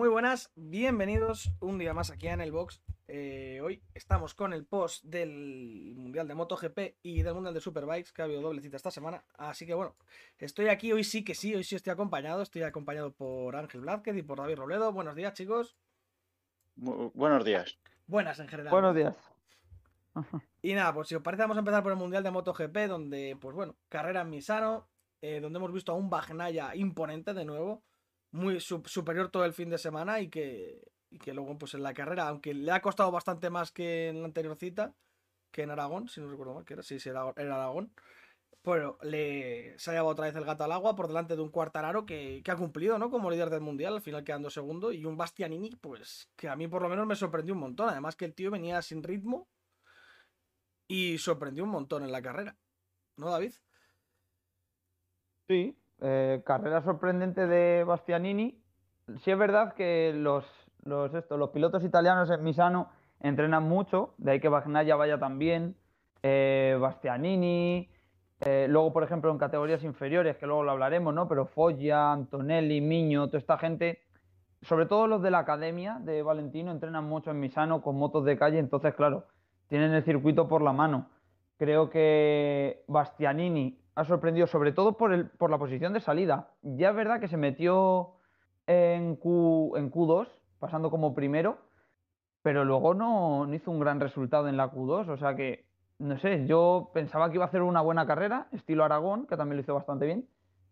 Muy buenas, bienvenidos un día más aquí en el box. Eh, hoy estamos con el post del Mundial de MotoGP y del Mundial de Superbikes, que ha habido doble cita esta semana. Así que bueno, estoy aquí, hoy sí que sí, hoy sí estoy acompañado. Estoy acompañado por Ángel Blázquez y por David Robledo. Buenos días, chicos. buenos días. Buenas en general. Buenos días. Y nada, pues si os parece, vamos a empezar por el Mundial de MotoGP, donde, pues bueno, carrera en Misano, eh, donde hemos visto a un Bagnaya imponente de nuevo muy superior todo el fin de semana y que, que luego pues en la carrera, aunque le ha costado bastante más que en la anterior cita, que en Aragón, si no recuerdo mal, que era, sí, sí, era, Aragón, pero le, se ha llevado otra vez el gato al agua por delante de un Cuartararo que, que ha cumplido, ¿no? Como líder del Mundial, al final quedando segundo, y un Bastianini, pues que a mí por lo menos me sorprendió un montón, además que el tío venía sin ritmo y sorprendió un montón en la carrera, ¿no, David? Sí, eh, carrera sorprendente de Bastianini. Sí es verdad que los, pilotos italianos en Misano entrenan mucho, de ahí que Bagnaia vaya también, eh, Bastianini, eh, luego por ejemplo en categorías inferiores, que luego lo hablaremos, ¿no? Pero Foggia, Antonelli, Miño, toda esta gente, sobre todo los de la academia de Valentino, entrenan mucho en Misano con motos de calle, entonces claro, tienen el circuito por la mano. Creo que Bastianini ha sorprendido sobre todo por, el, por la posición de salida. Ya es verdad que se metió en, Q, en Q2, pasando como primero, pero luego no, hizo un gran resultado en la Q2. O sea que, no sé, yo pensaba que iba a hacer una buena carrera, estilo Aragón, que también lo hizo bastante bien,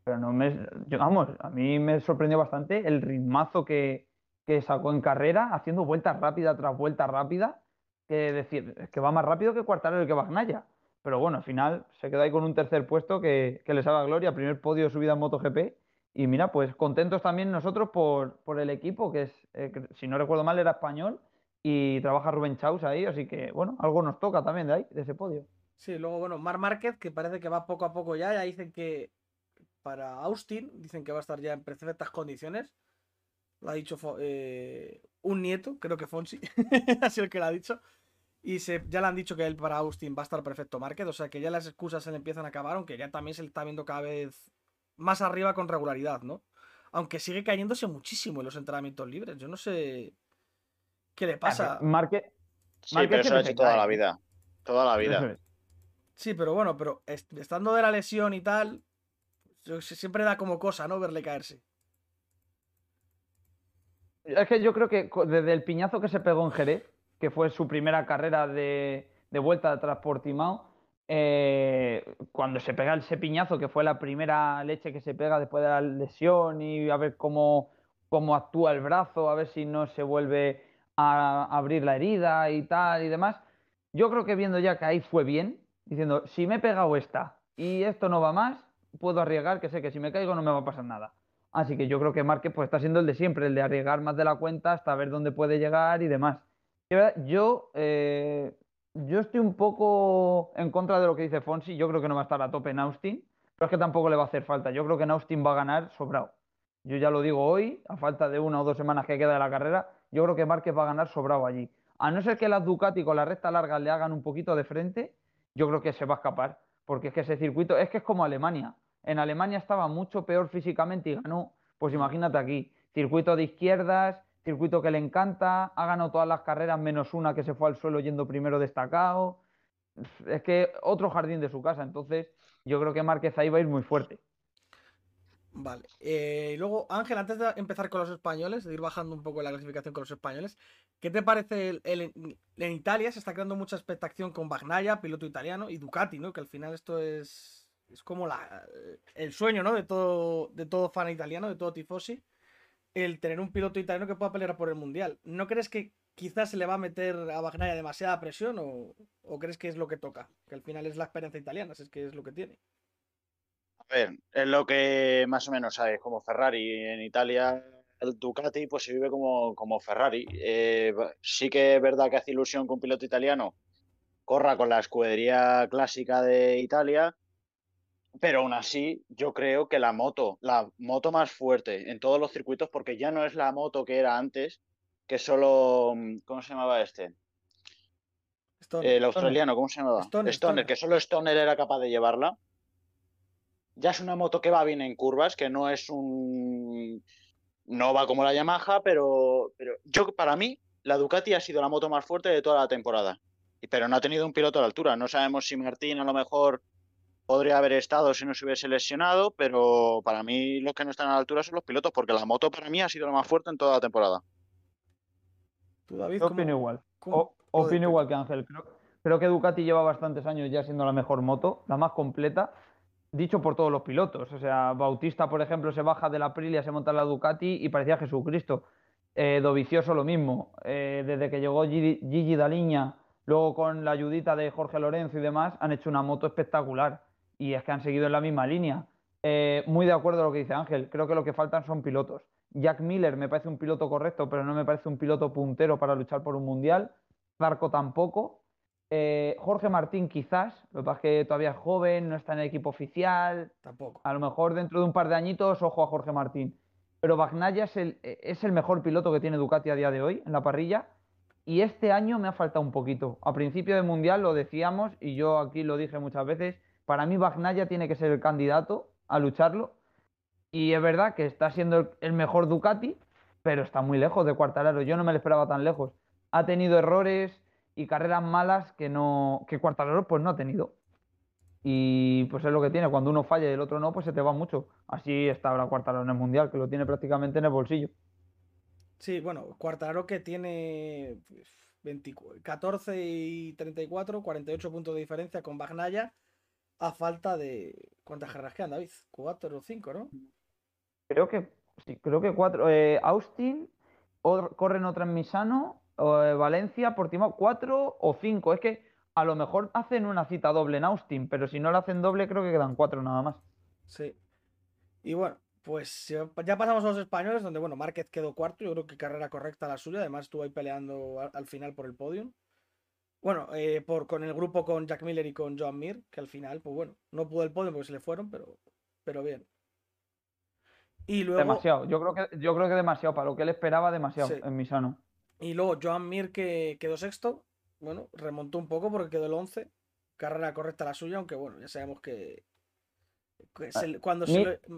pero no me. vamos, a mí me sorprendió bastante el ritmazo que, sacó en carrera, haciendo vueltas rápida tras vuelta rápida, que decir, que va más rápido que Cuartararo y que Bagnaya. Pero bueno, al final se quedó ahí con un tercer puesto que, que les haga gloria, primer podio de subida en MotoGP. Y mira, pues contentos también nosotros por, por el equipo, que es, eh, si no recuerdo mal, era español y trabaja Rubén Chaus ahí, así que bueno, algo nos toca también de ahí, de ese podio. Sí, luego bueno, Mar Márquez, que parece que va poco a poco ya, ya dicen que para Austin, dicen que va a estar ya en perfectas condiciones. Lo ha dicho eh, un nieto, creo que Fonsi, ha sido el que lo ha dicho. Y se, ya le han dicho que él para Austin va a estar perfecto Márquez, o sea que ya las excusas se le empiezan a acabar, aunque ya también se le está viendo cada vez más arriba con regularidad, ¿no? Aunque sigue cayéndose muchísimo en los entrenamientos libres. Yo no sé qué le pasa. Márquez. Sí, pero eso ha hecho toda la vida. Toda la vida. Sí, pero bueno, pero estando de la lesión y tal, siempre da como cosa, ¿no? Verle caerse. Es que yo creo que desde el piñazo que se pegó en Jerez, que fue su primera carrera de, vuelta de por eh, cuando se pega ese piñazo, que fue la primera leche que se pega después de la lesión y a ver cómo, cómo actúa el brazo, a ver si no se vuelve a abrir la herida y tal y demás. Yo creo que viendo ya que ahí fue bien, diciendo, si me he pegado esta y esto no va más, puedo arriesgar que sé que si me caigo no me va a pasar nada. Así que yo creo que Márquez pues, está siendo el de siempre, el de arriesgar más de la cuenta hasta ver dónde puede llegar y demás. Yo, eh, yo estoy un poco en contra de lo que dice Fonsi. Yo creo que no va a estar a tope en Austin, pero es que tampoco le va a hacer falta. Yo creo que en Austin va a ganar sobrado. Yo ya lo digo hoy, a falta de una o dos semanas que queda de la carrera, yo creo que Márquez va a ganar sobrado allí. A no ser que las Ducati con la recta larga le hagan un poquito de frente, yo creo que se va a escapar. Porque es que ese circuito, es que es como Alemania. En Alemania estaba mucho peor físicamente y ganó. Pues imagínate aquí, circuito de izquierdas, circuito que le encanta, ha ganado todas las carreras menos una que se fue al suelo yendo primero destacado. Es que otro jardín de su casa, entonces yo creo que Márquez ahí va a ir muy fuerte. Vale. Eh, luego, Ángel, antes de empezar con los españoles, de ir bajando un poco la clasificación con los españoles, ¿qué te parece el, en Italia? Se está creando mucha expectación con Bagnaia, piloto italiano, y Ducati, ¿no? Que al final esto es, es como la, el sueño, ¿no? De todo, de todo fan italiano, de todo tifosi el tener un piloto italiano que pueda pelear por el mundial. ¿No crees que quizás se le va a meter a Bagnaia demasiada presión o, crees que es lo que toca? Que al final es la experiencia italiana, es que es lo que tiene. A ver, es lo que más o menos sabes, como Ferrari en Italia, el Ducati pues se vive como, como Ferrari. Eh, sí que es verdad que hace ilusión que un piloto italiano corra con la escudería clásica de Italia, pero aún así, yo creo que la moto, la moto más fuerte en todos los circuitos, porque ya no es la moto que era antes, que solo. Mm, ¿Cómo se llamaba este? el australiano, ¿cómo se llamaba? Stoner, que solo Stoner era capaz de llevarla. Ya es una moto que va bien en curvas, que no es un. no va como la Yamaha, pero, pero yo para mí la Ducati ha sido la moto más fuerte de toda la temporada. Pero no ha tenido un piloto a la altura. No sabemos si Martín a lo mejor podría haber estado si no se hubiese lesionado, pero para mí los que no están a la altura son los pilotos, porque la moto para mí ha sido la más fuerte en toda la temporada. ¿Tú, David, opino igual. opino igual que Ángel. Creo, creo que Ducati lleva bastantes años ya siendo la mejor moto, la más completa dicho por todos los pilotos. O sea, Bautista, por ejemplo, se baja de la Aprilia, se monta en la Ducati y parecía Jesucristo. Eh, Dovicioso lo mismo. Eh, desde que llegó Gigi Daliña, luego con la ayudita de Jorge Lorenzo y demás, han hecho una moto espectacular. Y es que han seguido en la misma línea. Eh, muy de acuerdo a lo que dice Ángel. Creo que lo que faltan son pilotos. Jack Miller me parece un piloto correcto, pero no me parece un piloto puntero para luchar por un mundial. Zarco tampoco. Eh, Jorge Martín quizás, lo que pasa es que todavía es joven, no está en el equipo oficial. Tampoco. A lo mejor dentro de un par de añitos, ojo a Jorge Martín. Pero Bagnaya es el, es el mejor piloto que tiene Ducati a día de hoy en la parrilla. Y este año me ha faltado un poquito. A principio del Mundial lo decíamos y yo aquí lo dije muchas veces. Para mí Bagnaya tiene que ser el candidato a lucharlo. Y es verdad que está siendo el mejor Ducati, pero está muy lejos de Cuartararo. Yo no me lo esperaba tan lejos. Ha tenido errores, y carreras malas que no que Cuartararo pues no ha tenido. Y pues es lo que tiene, cuando uno falla y el otro no, pues se te va mucho. Así está ahora Cuartararo en el Mundial, que lo tiene prácticamente en el bolsillo. Sí, bueno, Cuartararo que tiene 14 pues, y 34, 48 puntos de diferencia con Bagnaya a falta de... ¿Cuántas carreras quedan, David? ¿Cuatro o cinco, no? Creo que sí, creo que cuatro. Eh, Austin, corren otra en Misano eh, Valencia, Portimao, cuatro o cinco. Es que a lo mejor hacen una cita doble en Austin, pero si no la hacen doble, creo que quedan cuatro nada más. Sí. Y bueno, pues ya pasamos a los españoles, donde bueno, Márquez quedó cuarto. Yo creo que carrera correcta la suya. Además, estuvo ahí peleando al, final por el podium. Bueno, eh, por, con el grupo con Jack Miller y con Joan Mir, que al final, pues bueno, no pudo el podium porque se le fueron, pero, pero bien. Y luego... Demasiado, yo creo que, yo creo que demasiado, para lo que él esperaba, demasiado en Misano. Y luego Joan Mir que quedó sexto. Bueno, remontó un poco porque quedó el 11. Carrera correcta la suya, aunque bueno, ya sabemos que. Ah, cuando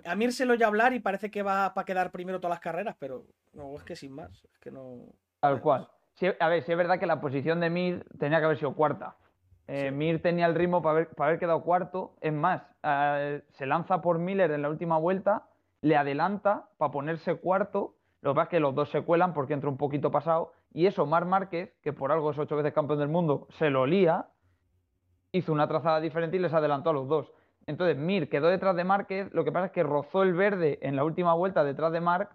a Mir se lo oye hablar y parece que va para quedar primero todas las carreras, pero no, es que sin más. Es que no. Tal cual. A ver, si es verdad que la posición de Mir tenía que haber sido cuarta. Eh, Mir tenía el ritmo para haber, para haber quedado cuarto. Es más, eh, se lanza por Miller en la última vuelta, le adelanta para ponerse cuarto lo que pasa es que los dos se cuelan porque entra un poquito pasado. Y eso, Mar Márquez, que por algo es ocho veces campeón del mundo, se lo lía, hizo una trazada diferente y les adelantó a los dos. Entonces Mir quedó detrás de Márquez, lo que pasa es que rozó el verde en la última vuelta detrás de Marc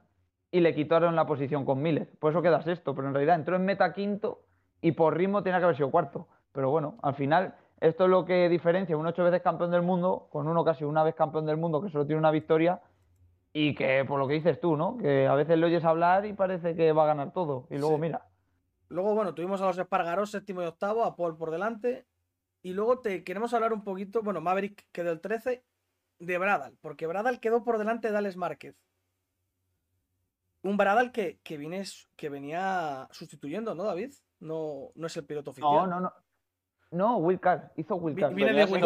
y le quitaron la posición con Miller. Por eso queda sexto, pero en realidad entró en meta quinto y por ritmo tenía que haber sido cuarto. Pero bueno, al final esto es lo que diferencia un ocho veces campeón del mundo con uno casi una vez campeón del mundo que solo tiene una victoria y que por lo que dices tú, ¿no? Que a veces le oyes hablar y parece que va a ganar todo. Y luego, mira. Luego, bueno, tuvimos a los Espargaros, séptimo y octavo, a Paul por delante. Y luego te queremos hablar un poquito, bueno, Maverick quedó el 13 de Bradal, porque Bradal quedó por delante de Alex Márquez. Un Bradal que, que, que venía sustituyendo, ¿no, David? No, no es el piloto oficial. No, no, no. No, Will hizo Will Viene de Will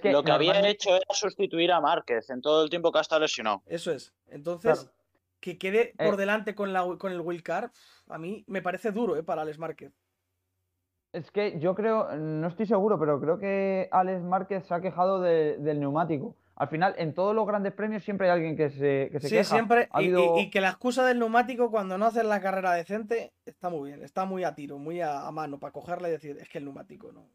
que lo que había hecho era sustituir a Márquez en todo el tiempo que ha estado lesionado. Eso es. Entonces, que quede por eh. delante con, la, con el wildcard, a mí me parece duro ¿eh? para Alex Márquez. Es que yo creo, no estoy seguro, pero creo que Alex Márquez se ha quejado del neumático. Al final, en todos los grandes premios siempre hay alguien que se, que se sí, siempre. Y, que la excusa del neumático cuando no haces la carrera decente está muy bien, está muy a tiro, muy a, a mano para cogerla y decir, es que el neumático no.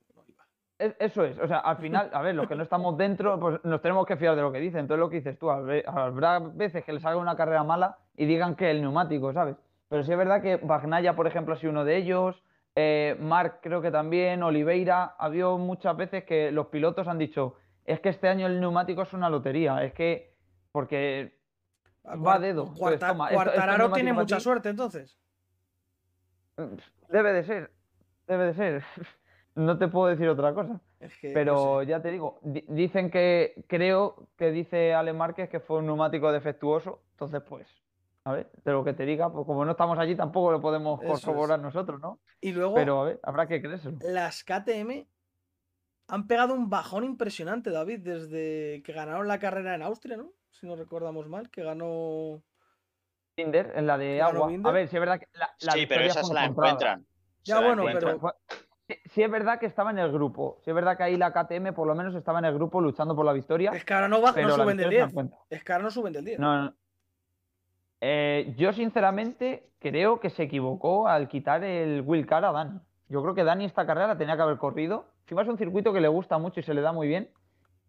Eso es, o sea, al final, a ver, los que no estamos dentro, pues nos tenemos que fiar de lo que dicen. Entonces, lo que dices tú, habrá veces que les haga una carrera mala y digan que el neumático, ¿sabes? Pero sí es verdad que Bagnaya, por ejemplo, ha sido uno de ellos. Eh, Marc, creo que también, Oliveira. Ha habido muchas veces que los pilotos han dicho: es que este año el neumático es una lotería, es que. Porque va a dedo. Cuartararo tiene mucha suerte, entonces. Debe de ser, debe de ser. no te puedo decir otra cosa. pero ya te digo, dicen que creo que dice Ale Márquez que fue un neumático defectuoso, entonces pues, a ver, de lo que te diga, pues como no estamos allí tampoco lo podemos corroborar nosotros, ¿no? Y luego, pero a ver, habrá que creérselo. Las KTM han pegado un bajón impresionante, David, desde que ganaron la carrera en Austria, ¿no? Si no recordamos mal, que ganó Binder, en la de ¿Ganó agua. Binder? A ver, si es verdad que la, la sí, pero victoria esa fue se la encuentran. Ya, Se la bueno, encuentran. pero- Fue- Sí, sí es verdad que estaba en el grupo. Sí es verdad que ahí la KTM por lo menos estaba en el grupo luchando por la victoria. Es que ahora no, baja, no suben del victoria se 10. encuentra. Es que ahora no suben del 10. No, no. Eh, yo sinceramente creo que se equivocó al quitar el Will Car a Dani. Yo creo que Dani esta carrera la tenía que haber corrido. Encima es un circuito que le gusta mucho y se le da muy bien.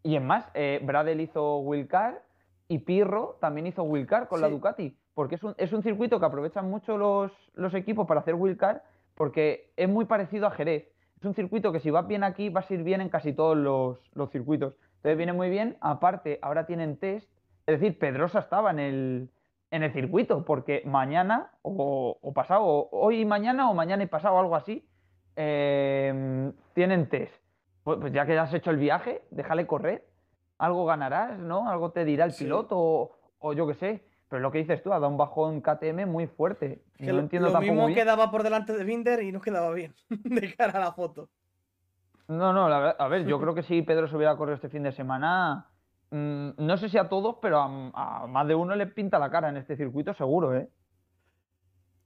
Y es más, eh, Bradel hizo Will Car y Pirro también hizo Will Car con la. Ducati. Porque es un, es un circuito que aprovechan mucho los, los equipos para hacer Will Car porque es muy parecido a Jerez. Es un circuito que si vas bien aquí vas a ir bien en casi todos los, los circuitos. Entonces viene muy bien. Aparte, ahora tienen test. Es decir, Pedrosa estaba en el, en el circuito porque mañana o, o pasado, o hoy y mañana o mañana y pasado, algo así, eh, tienen test. Pues, pues ya que has hecho el viaje, déjale correr. Algo ganarás, ¿no? Algo te dirá el Sí. piloto o, o yo qué sé. Pero lo que dices tú, ha dado un bajón KTM muy fuerte. Que no lo, entiendo lo tampoco mismo bien. quedaba por delante de Binder y no quedaba bien de cara a la foto. No, no, la verdad- a ver, yo creo que si Pedro se hubiera corrido este fin de semana, mm, no sé si a todos, pero a, a más de uno le pinta la cara en este circuito, seguro, ¿eh?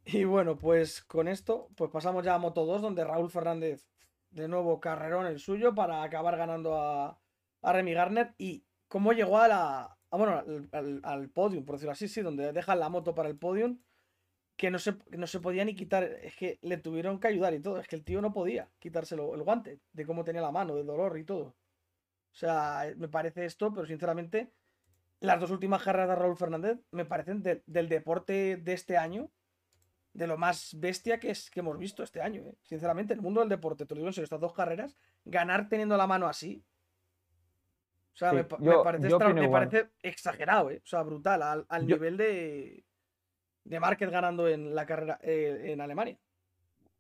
Y bueno, pues con esto, pues pasamos ya a Moto 2, donde Raúl Fernández de nuevo carrerón el suyo para acabar ganando a, a Remy Garner. Y cómo llegó a la. a, bueno, al, al, podium, por decirlo así, sí, donde dejan la moto para el podium. Que no se, no se podía ni quitar. Es que le tuvieron que ayudar y todo. Es que el tío no podía quitárselo el guante, de cómo tenía la mano, del dolor y todo. O sea, me parece esto, pero sinceramente, las dos últimas carreras de Raúl Fernández me parecen de- del deporte de este año de lo más bestia que, es, que hemos visto este año. ¿eh? Sinceramente, en el mundo del deporte, te lo digo en serio, estas dos carreras, ganar teniendo la mano así. O sea, Sí, me, parece, extra- me parece exagerado, ¿eh? O sea, brutal, al, al Yo- nivel de, de Márquez ganando en la carrera eh, en Alemania.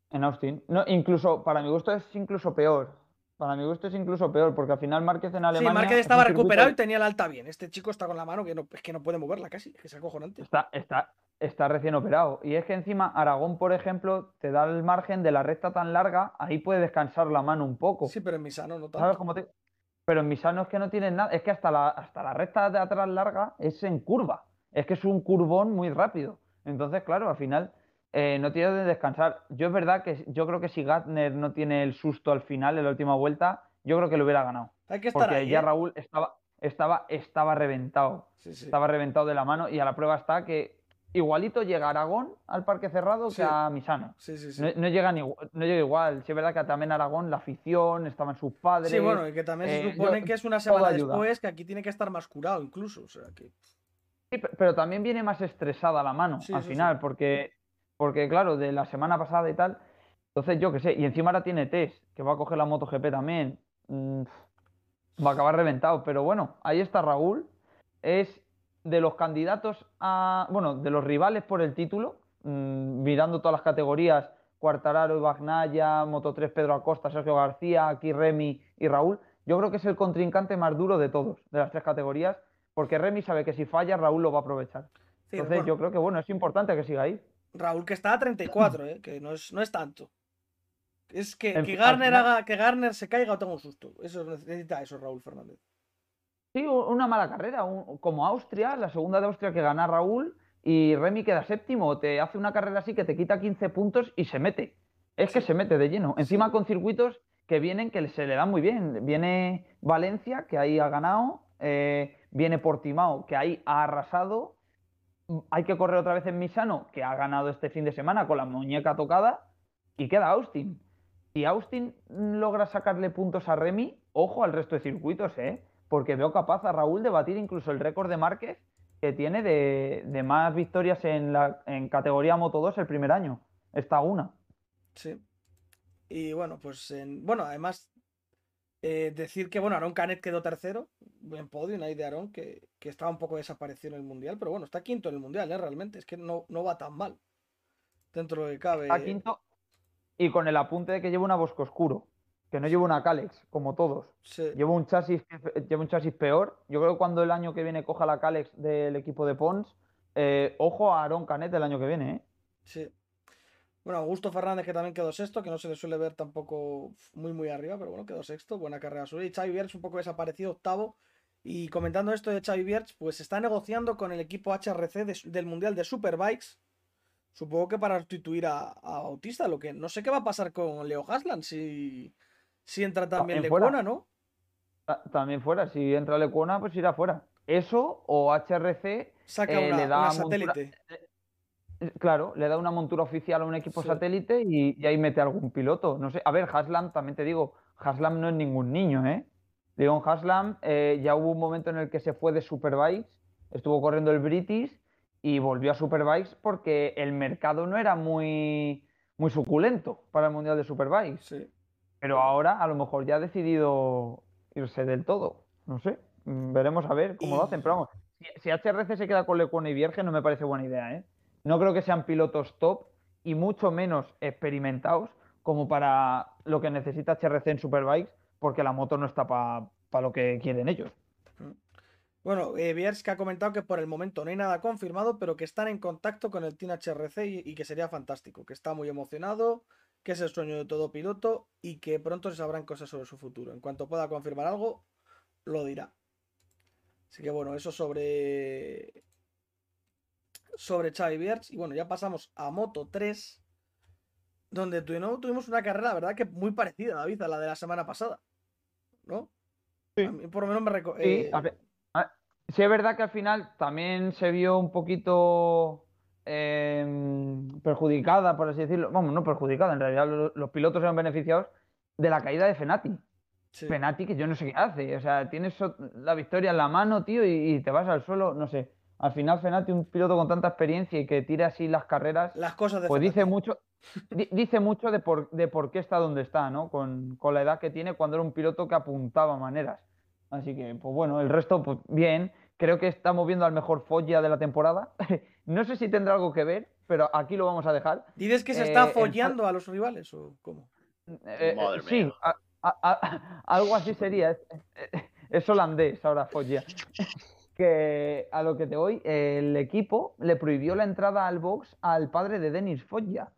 En Austin. No, incluso, para mi gusto es incluso peor. Para mi gusto es incluso peor, porque al final Márquez en Alemania. sí, Márquez estaba circuito- recuperado y tenía la alta bien. Este chico está con la mano que no, es que no puede moverla casi, es que es acojonante. Está, está, está recién operado. Y es que encima Aragón, por ejemplo, te da el margen de la recta tan larga, ahí puede descansar la mano un poco. Sí, pero en Misano no tanto. ¿Sabes cómo te.? Pero en Misano es que no tienes nada. Es que hasta la, hasta la recta de atrás larga es en curva. Es que es un curvón muy rápido. Entonces, claro, al final eh, no tienes de descansar. Yo es verdad que yo creo que si Gatner no tiene el susto al final, en la última vuelta, yo creo que lo hubiera ganado. Hay que estar Porque ahí, ya ¿eh? Raúl estaba, estaba, estaba reventado. Sí, sí. Estaba reventado de la mano y a la prueba está que igualito llega Aragón al Parque Cerrado Sí. que a Misano. Sí, sí, sí. No, no llegan igual, no llega igual. Sí, es verdad que también Aragón, la afición, estaban sus padres. Sí, bueno, y que también se eh, supone yo- que es una semana después, que aquí tiene que estar más curado incluso. O sea, que. Sí, pe- pero también viene más estresada la mano al final, porque, porque claro, de la semana pasada y tal. Entonces, yo qué sé, y encima ahora tiene test, que va a coger la MotoGP también. mm, va a acabar reventado, pero bueno, ahí está Raúl. Es de los candidatos a. Bueno, de los rivales por el título, mm, mirando todas las categorías: Cuartararo, Bagnaya, Moto3, Pedro Acosta, Sergio García, aquí Remy y Raúl. Yo creo que es el contrincante más duro de todos, de las tres categorías, porque Remy sabe que si falla, Raúl lo va a aprovechar. Sí, Entonces, bueno, yo creo que bueno, es importante que siga ahí. Raúl que está a 34, ¿eh? que no es, no es tanto. Es que, En que Garner haga, que Garner se caiga o tenga un susto. Eso necesita eso Raúl Fernández. Sí, una mala carrera, un- como Austria, la segunda de Austria que gana Raúl y Remy queda séptimo, te hace una carrera así que te quita 15 puntos y se mete. Es que se mete de lleno. Encima con circuitos que vienen que se le dan muy bien. Viene Valencia, que ahí ha ganado, eh, viene Portimao, que ahí ha arrasado. Hay que correr otra vez en Misano, que ha ganado este fin de semana con la muñeca tocada, y queda Austin. Si Austin logra sacarle puntos a Remy, ojo al resto de circuitos, ¿eh? Porque veo capaz a Raúl de batir incluso el récord de Márquez que tiene de, de más victorias en, la, en categoría Moto 2 el primer año. Está una. Sí. Y bueno, pues en, bueno, además eh, decir que bueno, Aaron Canet quedó tercero en podio, ahí de Aaron, que, que estaba un poco desaparecido en el mundial, pero bueno, está quinto en el mundial, ¿eh? realmente. Es que no, no va tan mal. Dentro de cabe. Está quinto y con el apunte de que lleva una Bosco Oscuro, que no lleva una Calex, como todos. Sí. Lleva un chasis, lleva un chasis peor. Yo creo que cuando el año que viene coja la Calex del equipo de Pons, eh, ojo a Aaron Canet el año que viene, ¿eh? Sí. Bueno, Augusto Fernández que también quedó sexto, que no se le suele ver tampoco muy muy arriba, pero bueno, quedó sexto, buena carrera suya. Y Xavi Viers un poco desaparecido, octavo. Y comentando esto de Xavi Bierch, pues está negociando con el equipo HRC del Mundial de Superbikes. Supongo que para sustituir a, a, Bautista, lo que no sé qué va a pasar con Leo Haslan si, si entra también Lecuona, ¿no? También fuera, si entra Lecuona, pues irá fuera. Eso o HRC Saca eh, le da satélite. Eh, claro, le da una montura oficial a un equipo satélite y, ahí mete algún piloto. No sé, a ver, Haslam, también te digo, Haslam no es ningún niño, ¿eh? Leon Haslam eh, ya hubo un momento en el que se fue de Superbikes, estuvo corriendo el British y volvió a Superbikes porque el mercado no era muy, muy suculento para el Mundial de Superbikes. Pero ahora a lo mejor ya ha decidido irse del todo. No sé, mm, veremos a ver cómo lo hacen. Pero vamos, si, HRC se queda con Lecona y Vierge no me parece buena idea. ¿eh? No creo que sean pilotos top y mucho menos experimentados como para lo que necesita HRC en Superbikes porque la moto no está para lo que quieren ellos. Mm. Bueno, eh, que ha comentado que por el momento no hay nada confirmado, pero que están en contacto con el Team HRC y, que sería fantástico, que está muy emocionado, que es el sueño de todo piloto y que pronto se sabrán cosas sobre su futuro. En cuanto pueda confirmar algo, lo dirá. Así que bueno, eso sobre sobre Xavi Bierz. Y bueno, ya pasamos a Moto 3, donde tuvimos una carrera, verdad, que muy parecida, David, a la de la semana pasada. ¿no? Sí. por lo menos me recuerdo. Sí, eh, sí, es verdad que al final también se vio un poquito em, perjudicada, por así decirlo. Vamos, no perjudicada, en realidad los, pilotos eran beneficiados de la caída de Fenati. Fenati, que yo no sé qué hace. O sea, tienes la victoria en la mano, tío, y, te vas al suelo, no sé. Al final, Fenati, un piloto con tanta experiencia y que tira así las carreras. Las cosas de Pues dice mucho dice mucho de por, de por qué está donde está, ¿no? Con, la edad que tiene cuando era un piloto que apuntaba maneras. Así que, pues bueno, el resto, pues bien. Creo que estamos viendo al mejor Foggia de la temporada. no sé si tendrá algo que ver, pero aquí lo vamos a dejar. ¿Dices que se está eh, follando a los rivales o cómo? Eh, eh, sí, algo así sería. Es, holandés ahora Foggia. Que a lo que te voy, el equipo le prohibió la entrada al box al padre de Denis Foggia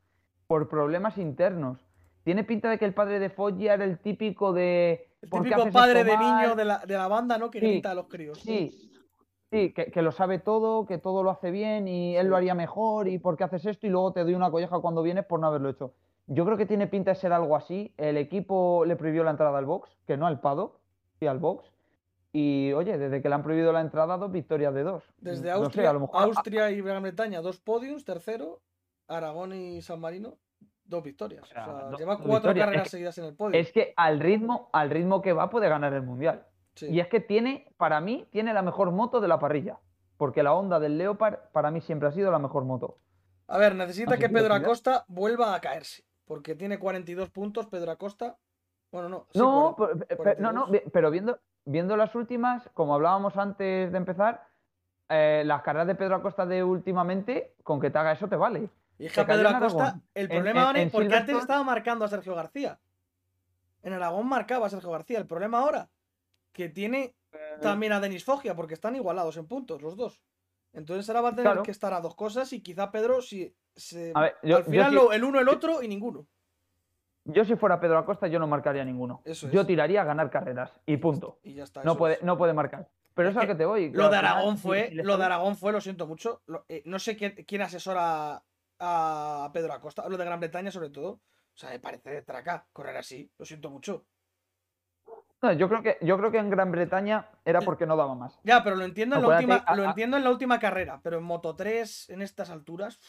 por problemas internos. Tiene pinta de que el padre de Foggia era el típico de. El típico padre de niño de la, banda, ¿no? Que grita a los críos. Sí, sí, que, lo sabe todo, que todo lo hace bien y él lo haría mejor y por qué haces esto y luego te doy una colleja cuando vienes por no haberlo hecho. Yo creo que tiene pinta de ser algo así. El equipo le prohibió la entrada al box, que no al paddock, y al box. Y oye, desde que le han prohibido la entrada, dos victorias de dos. Desde Austria, Austria y Gran Bretaña, dos podiums, tercero, Aragón y San Marino, dos victorias. O sea, lleva cuatro carreras seguidas en el podio. Es que al ritmo, al ritmo que va puede ganar el mundial. Y es que tiene, para mí, tiene la mejor moto de la parrilla. Porque la onda del Leopard para mí siempre ha sido la mejor moto. A ver, necesita que Pedro Acosta vuelva a caerse. Porque tiene 42 puntos Pedro Acosta. Bueno, no. no, pero, no, no, pero viendo, viendo las últimas, como hablábamos antes de empezar, eh, las carreras de Pedro Acosta de últimamente, con que te haga eso te vale. Y Pedro Acosta, el problema, es porque antes estaba marcando a Sergio García. En Aragón marcaba a Sergio García. El problema ahora, que tiene eh, también a Denis Fogia, porque están igualados en puntos los dos. Entonces ahora va a tener que estar a dos cosas y quizá Pedro si se... al final el uno, el otro y ninguno. Yo si fuera Pedro Acosta yo no marcaría ninguno. Yo tiraría a ganar carreras y punto. Y ya está. No puede, no puede marcar. Pero es, a que te voy. Lo de Aragón fue, lo de Aragón fue, lo siento mucho. Eh, no sé quién asesora a Pedro Acosta, lo de Gran Bretaña sobre todo. O sea, me parece de traca correr así, lo siento mucho. yo creo que yo creo que en Gran Bretaña era porque no daba más. Ya, pero lo entiendo en la última, lo entiendo en la última carrera, pero en Moto 3 en estas alturas.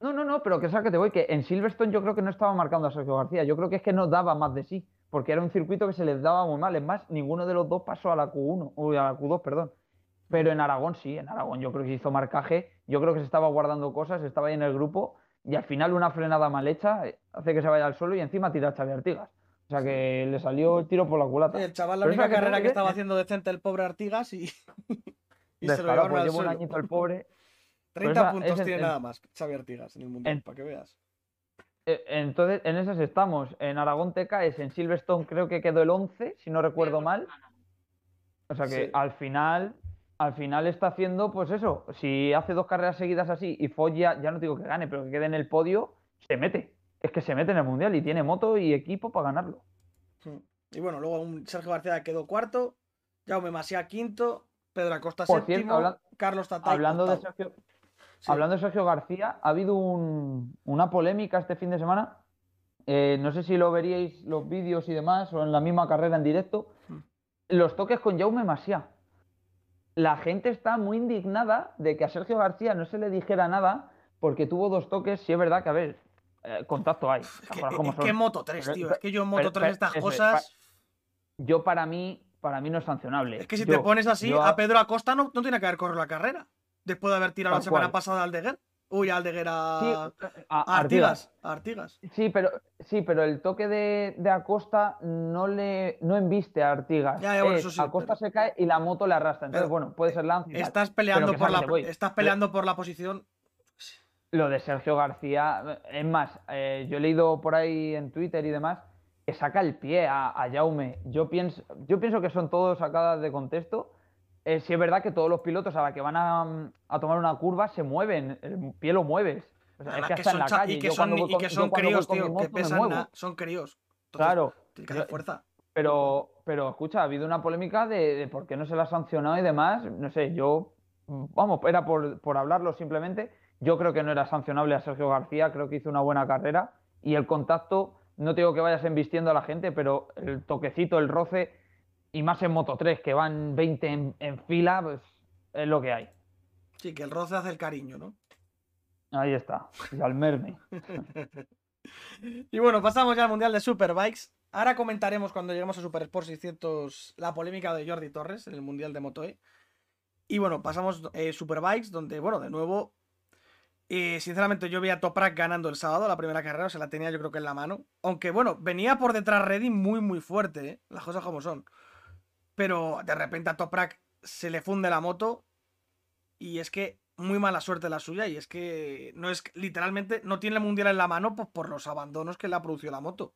No, no, no, pero que sabes que te voy, que en Silverstone yo creo que no estaba marcando a Sergio García, yo creo que es que no daba más de sí, porque era un circuito que se les daba muy mal, es más, ninguno de los dos pasó a la Q1, o a la Q2, perdón. Pero en Aragón sí, en Aragón yo creo que hizo marcaje, yo creo que se estaba guardando cosas, estaba ahí en el grupo y al final una frenada mal hecha eh, hace que se vaya al suelo y encima tira a Xavi Artigas. O sea que le salió el tiro por la culata. el chaval, la única carrera que, estaba haciendo decente el pobre Artigas y, y se lo llevaron pues llevo un añito el pobre. 30 puntos tiene nada más Xavi Artigas en el mundo, para que veas. E, entonces, en esas estamos. En Aragón te caes, en Silverstone creo que quedó el 11, si no recuerdo mal. O sea que al final al final está haciendo, pues eso, si hace dos carreras seguidas así y Foggia, ya no digo que gane, pero que quede en el podio, se mete. Es que se mete en el Mundial y tiene moto y equipo para ganarlo. Hmm. Y bueno, luego un Sergio García quedó cuarto, Jaume Masia quinto, Pedro Acosta Por séptimo, cierto, habla- Carlos Tatay Hablando de. Sergio, Sí. hablando de Sergio García, ha habido un- una polémica este fin de semana. Eh, no sé si lo veríais los vídeos y demás, o en la misma carrera en directo. Mm. Los toques con Jaume Masia. La gente está muy indignada de que a Sergio García no se le dijera nada porque tuvo dos toques. Sí, es verdad que, a ver, eh, contacto hay. Es que, es que. Moto 3, Pero- tío. Es que yo en Moto pero- 3 pero- estas es, cosas. Yo, para mí, para mí no es sancionable. Es que si Yo- te pones así, yo a Pedro Acosta no, no tiene que haber corrido la carrera. Después de haber tirado la semana cual. pasada a Aldeguer. Uy, a Aldeguer Sí, a, a- a Artigas. A Artigas. Sí, pero, sí, pero el toque de, de Acosta no le no embiste a Artigas. Ya, ya, bueno, Es, eso sí, Acosta pero- se cae y la moto le arrastra. Entonces, Pero, bueno, puede ser lance. tal. Estás peleando, por la, estás peleando por la posición. Lo de Sergio García, es más, eh, yo he leído por ahí en Twitter y demás que saca el pie a, a Jaume. Yo pienso, yo pienso que son todos sacadas de contexto. Eh, sí es verdad que todos los pilotos a la que van a, a tomar una curva se mueven, el pie lo mueves. O sea, es que que hasta en la calle. y que yo son, y con- que son críos, tío. Que moto pesan nada. Son críos. Entonces, Claro. Que hacer fuerza. Pero, pero escucha, ha habido una polémica de, de por qué no se la ha sancionado y demás. No sé, yo, mm, vamos, era por, por hablarlo simplemente. Yo creo que no era sancionable a Sergio García, creo que hizo una buena carrera. Y el contacto, no te digo que vayas embistiendo a la gente, pero el toquecito, el roce, y más en Moto 3, que van 20 en, en fila, pues es lo que hay. Sí, que el roce hace el cariño, ¿no? Ahí está, y al merme. Y bueno, pasamos ya al Mundial de Superbikes. Ahora comentaremos cuando lleguemos a Super Sport 600 la polémica de Jordi Torres en el Mundial de Moto E. Y bueno, pasamos eh, Superbikes, donde, bueno, de nuevo, eh, sinceramente yo vi a Toprak ganando el sábado la primera carrera, o sea, la tenía yo creo que en la mano. Aunque bueno, venía por detrás Redding muy, muy fuerte, ¿eh? las cosas como son. Pero de repente a Toprak se le funde la moto y es que muy mala suerte la suya y es que no es literalmente no tiene el mundial en la mano pues, por los abandonos que le ha producido la moto.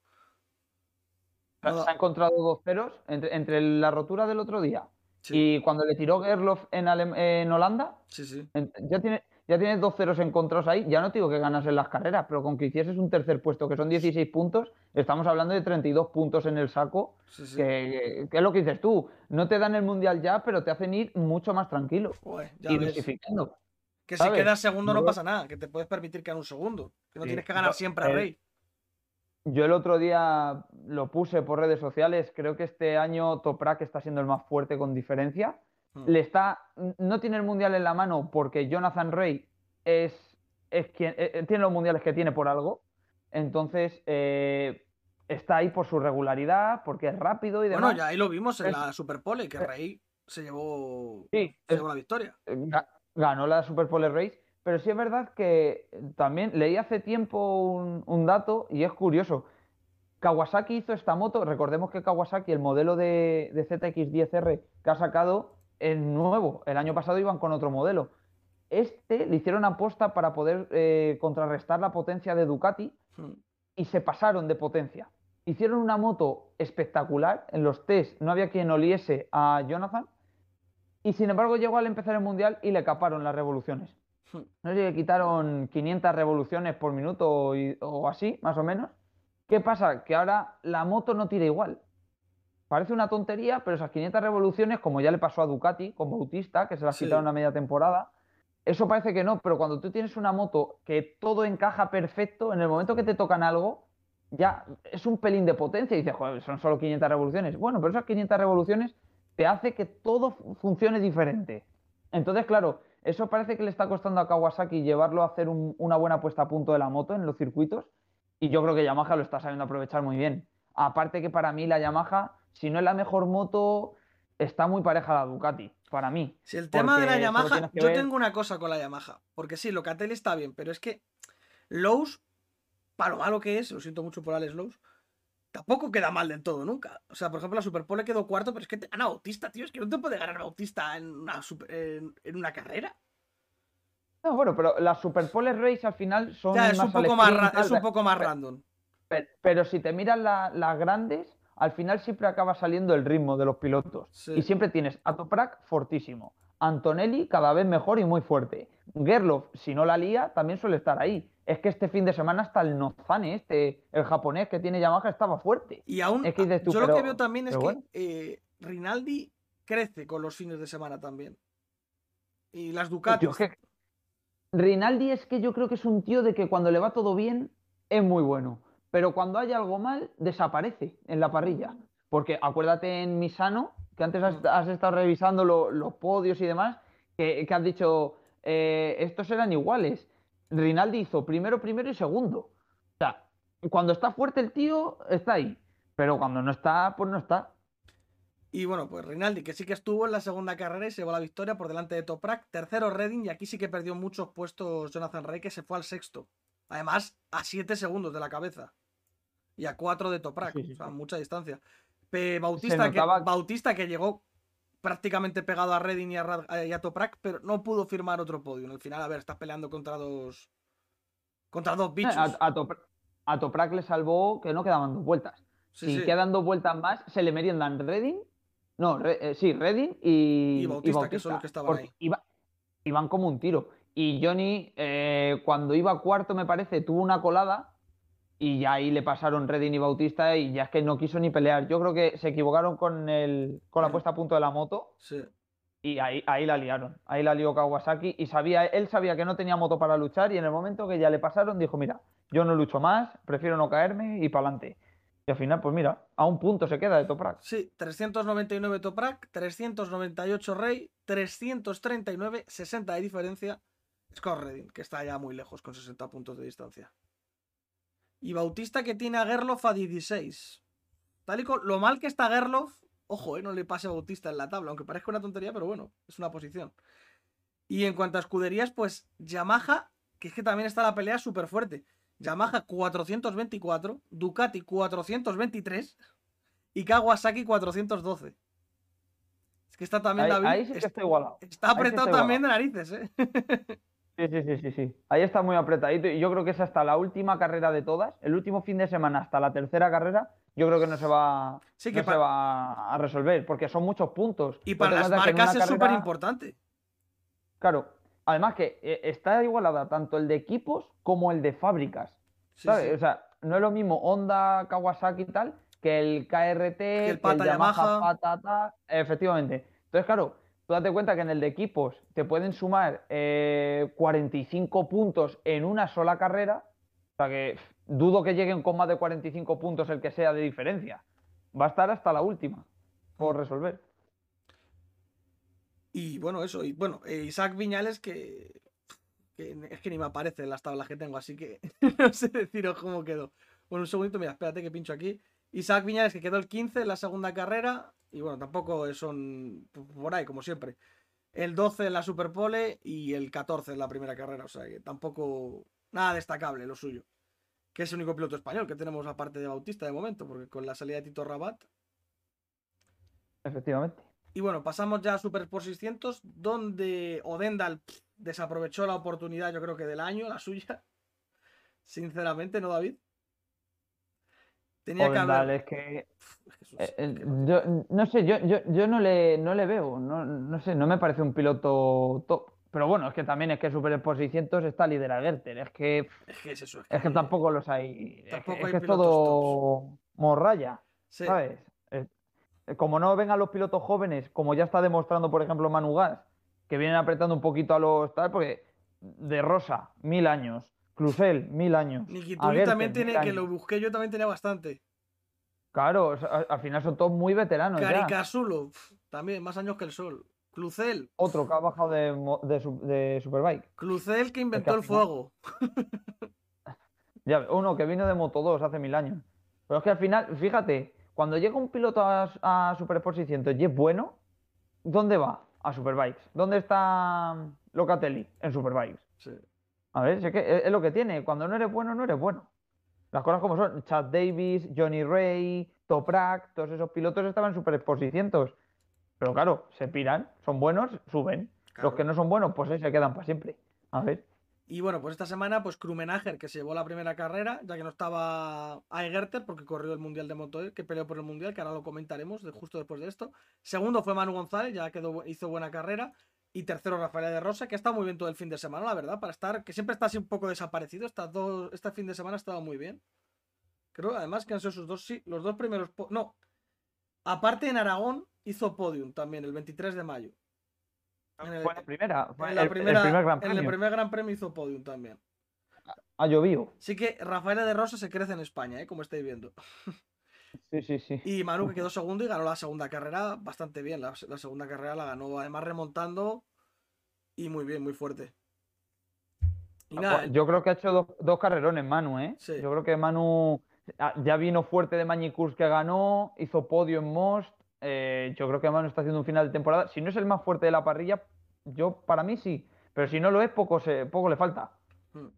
No Se ha encontrado dos ceros entre, entre la rotura del otro día Sí, y cuando le tiró Gerloff en, en Holanda, sí, sí. Ya, tiene, ya tienes dos ceros encontrados ahí. Ya no te digo que ganas en las carreras, pero con que hicieses un tercer puesto, que son 16 puntos, estamos hablando de 32 puntos en el saco. sí, sí. Que, que es lo que dices tú. No te dan el mundial ya, pero te hacen ir mucho más tranquilo. Joder, ya Y. Que si quedas segundo no pasa nada, que te puedes permitir quedar un segundo. Que no Sí, tienes que ganar siempre a eh, Rey. Yo el otro día lo puse por redes sociales. Creo que este año Toprak está siendo el más fuerte con diferencia. Hmm. Le está, no tiene el mundial en la mano porque Jonathan Rey es, es quien eh, eh, tiene los mundiales que tiene por algo. Entonces eh, está ahí por su regularidad, porque es rápido y demás. Bueno, ya ahí lo vimos en Es- la Superpole, que Rey se llevó, Sí, se llevó la victoria. ga- ganó la Super Pole Race, pero sí es verdad que también leí hace tiempo un, un dato y es curioso. Kawasaki hizo esta moto, recordemos que Kawasaki, el modelo de, de ZX10R que ha sacado, es nuevo. El año pasado iban con otro modelo. Este le hicieron aposta para poder eh, contrarrestar la potencia de Ducati Hmm. y se pasaron de potencia. Hicieron una moto espectacular. En los test no había quien oliese a Jonathan. Y sin embargo llegó al empezar el mundial y le caparon las revoluciones. Hmm. No sé si le quitaron 500 revoluciones por minuto y- o así, más o menos. ¿Qué pasa? Que ahora la moto no tira igual. Parece una tontería, pero esas 500 revoluciones, como ya le pasó a Ducati con Bautista, que se las Sí. quitaron a media temporada, eso parece que no, pero cuando tú tienes una moto que todo encaja perfecto, en el momento que te tocan algo, ya es un pelín de potencia y dices, joder, son solo 500 revoluciones. Bueno, pero esas 500 revoluciones te hace que todo fu- funcione diferente. Entonces, claro, eso parece que le está costando a Kawasaki llevarlo a hacer un- una buena puesta a punto de la moto en los circuitos y yo creo que Yamaha lo está sabiendo aprovechar muy bien. Aparte que para mí la Yamaha, si no es la mejor moto, está muy pareja a la Ducati, para mí. Si el tema de la Yamaha, yo ver- tengo una cosa con la Yamaha. Porque sí, Locatelli está bien, pero es que Lowe's, para lo malo que es, lo siento mucho por Alex Lowe's, tampoco queda mal del todo nunca. O sea, por ejemplo, la Superpole quedó cuarto, pero es que te gana Bautista, tío. Es que no te puede ganar Bautista en una, super- en, en una carrera. No, bueno, pero las Superpole Race al final son Ya, es más un poco más, es un poco más random. Pero, pero si te miras la- las grandes, al final siempre acaba saliendo el ritmo de los pilotos. Sí. Y siempre tienes a Toprak fortísimo. Antonelli cada vez mejor y muy fuerte. Gerloff, si no la lía, también suele estar ahí. Es que este fin de semana hasta el Nozane, este, el japonés que tiene Yamaha, estaba fuerte. Y aún, Es que dices tú, yo lo que veo también es que eh, Rinaldi crece con los fines de semana también. Y las Ducati. Rinaldi es que yo creo que es un tío de que cuando le va todo bien es muy bueno, pero cuando hay algo mal desaparece en la parrilla. Porque acuérdate en Misano, que antes has, mm. estado revisando los podios y demás, que, has dicho, eh, estos eran iguales. Rinaldi hizo primero, primero y segundo. O sea, cuando está fuerte el tío, está ahí. Pero cuando no está, pues no está. Y bueno, pues Rinaldi, que sí que estuvo en la segunda carrera y se llevó la victoria por delante de Toprak. Tercero Redding y aquí sí que perdió muchos puestos Jonathan Rey, que se fue al sexto. Además, a 7 segundos de la cabeza. Y a 4 de Toprak. O sea, mucha distancia. Bautista, que, Bautista que llegó prácticamente pegado a Redding y a, Toprak, pero no pudo firmar otro podio. Al final, a ver, estás peleando contra dos. Contra dos eh, bichos. A, Toprak le salvó que no quedaban dos vueltas. si quedan dos vueltas más, se le meriendan Redding. No, eh, sí, Redding y, Bautista, que son los que estaban ahí. iban como un tiro. Y Johnny, eh, cuando iba cuarto, me parece, tuvo una colada y ya ahí le pasaron Redding y Bautista y ya es que no quiso ni pelear. Yo creo que se equivocaron con, el, con la puesta a punto de la moto. Sí. Y ahí, ahí la liaron. Ahí la lió Kawasaki y sabía, él sabía que no tenía moto para luchar y en el momento que ya le pasaron dijo, mira, yo no lucho más, prefiero no caerme y para adelante. Y al final, pues mira, a un punto se queda de Toprak. Sí, 399 Toprak, 398 Rey, 339, 60 de diferencia. Scott Redding, que está ya muy lejos con 60 puntos de distancia. Y Bautista que tiene a Gerloff a 16. Tal y lo mal que está Gerloff, ojo, eh, no le pase a Bautista en la tabla, aunque parezca una tontería, pero bueno, es una posición. Y en cuanto a escuderías, pues Yamaha, que es que también está la pelea súper fuerte. Yamaha 424, Ducati 423 y Kawasaki 412. Es que está también David. Ahí sí que está, igualado. Está apretado también de narices, ¿eh? Sí, sí, sí, sí, sí. Ahí está muy apretadito y yo creo que es hasta la última carrera de todas, el último fin de semana hasta la tercera carrera, yo creo que no se va, sí, que se va a resolver porque son muchos puntos. Y para las marcas es súper importante. Claro, además que eh, está igualada tanto el de equipos como el de fábricas. ¿sabes? O sea, no es lo mismo Honda, Kawasaki y tal que el KRT, que el, Pata Yamaha, Patata, efectivamente. Entonces, claro, Tú date cuenta que en el de equipos te pueden sumar 45 eh, puntos en una sola carrera. O sea que dudo que lleguen con más de 45 puntos el que sea de diferencia. Va a estar hasta la última por resolver. Y bueno, eso. Y bueno, eh, Isaac Viñales que, es que ni me aparece en las tablas que tengo, así que no sé deciros cómo quedó. Bueno, un segundito, mira, espérate que pincho aquí. Isaac Viñales que quedó el 15 en la segunda carrera, y bueno, tampoco son por ahí, como siempre. El 12 en la Superpole y el 14 en la primera carrera. O sea que tampoco nada destacable lo suyo. Que es el único piloto español que tenemos aparte de Bautista de momento, porque con la salida de Tito Rabat. Efectivamente. Y bueno, pasamos ya a Super por 600, donde Odendal desaprovechó la oportunidad, yo creo que del año, la suya. Sinceramente, ¿no, David? Tenía que haber... es que eh, yo, no sé, yo, yo, yo no, le, no le veo, no, no, sé, no me parece un piloto top. Pero bueno, es que también es que Super Sport 600 está líder a Gerter, es que, es que, es, eso, es que, tampoco los hay, tampoco es que, es todo morraya, ¿sabes? como no vengan los pilotos jóvenes, como ya está demostrando, por ejemplo, Manu Gas, que vienen apretando un poquito a los tal, porque de Rosa, mil años, Clusel, mil años. Nikituli también tiene, que lo busqué yo, también tenía bastante. Claro, al, final son todos muy veteranos. Caricasulo, también, más años que el sol. Clucel. Otro que ha bajado de, de, Superbike. Clucel que inventó el, fuego. ya, uno que vino de Moto 2 hace mil años. Pero es que al final, fíjate, cuando llega un piloto a, a Super Sport 600 y es bueno, ¿dónde va? A Superbikes. ¿Dónde está Locatelli? En Superbikes. Sí. A ver, es, que es lo que tiene. Cuando no eres bueno, no eres bueno. Las cosas como son. Chad Davis, Johnny Ray, Toprak, todos esos pilotos estaban Sport 600. Pero claro, se piran, son buenos, suben. Los que no son buenos, pues ahí se quedan para siempre. A ver. Y bueno, pues esta semana, pues Krumenager, que se llevó la primera carrera, ya que no estaba Aigerter, porque corrió el Mundial de Moto, que peleó por el Mundial, que ahora lo comentaremos justo después de esto. Segundo fue Manu González, ya quedó, hizo buena carrera. Y tercero, Rafael de Rosa, que ha estado muy bien todo el fin de semana, la verdad, para estar, que siempre está así un poco desaparecido. Estas dos, este fin de semana ha estado muy bien. Creo, además, que han sido sus dos, sí, los dos primeros. No. Aparte en Aragón hizo podium también, el 23 de mayo. En el, fue la primera, en, la primera, el primer gran premio. en el primer Gran Premio hizo podium también. Ha llovido. Sí que Rafaela de Rosa se crece en España, ¿eh? como estáis viendo. Sí, sí, sí. Y Manu que quedó segundo y ganó la segunda carrera bastante bien. La, segunda carrera la ganó además remontando y muy bien, muy fuerte. Y ah, pues, yo creo que ha hecho dos, carrerones Manu, ¿eh? Yo creo que Manu ah, ya vino fuerte de Mañicurs que ganó, hizo podio en Most. Eh, yo creo que Manu está haciendo un final de temporada. Si no es el más fuerte de la parrilla, yo para mí sí. Pero si no lo es, poco, se, poco le falta. Hmm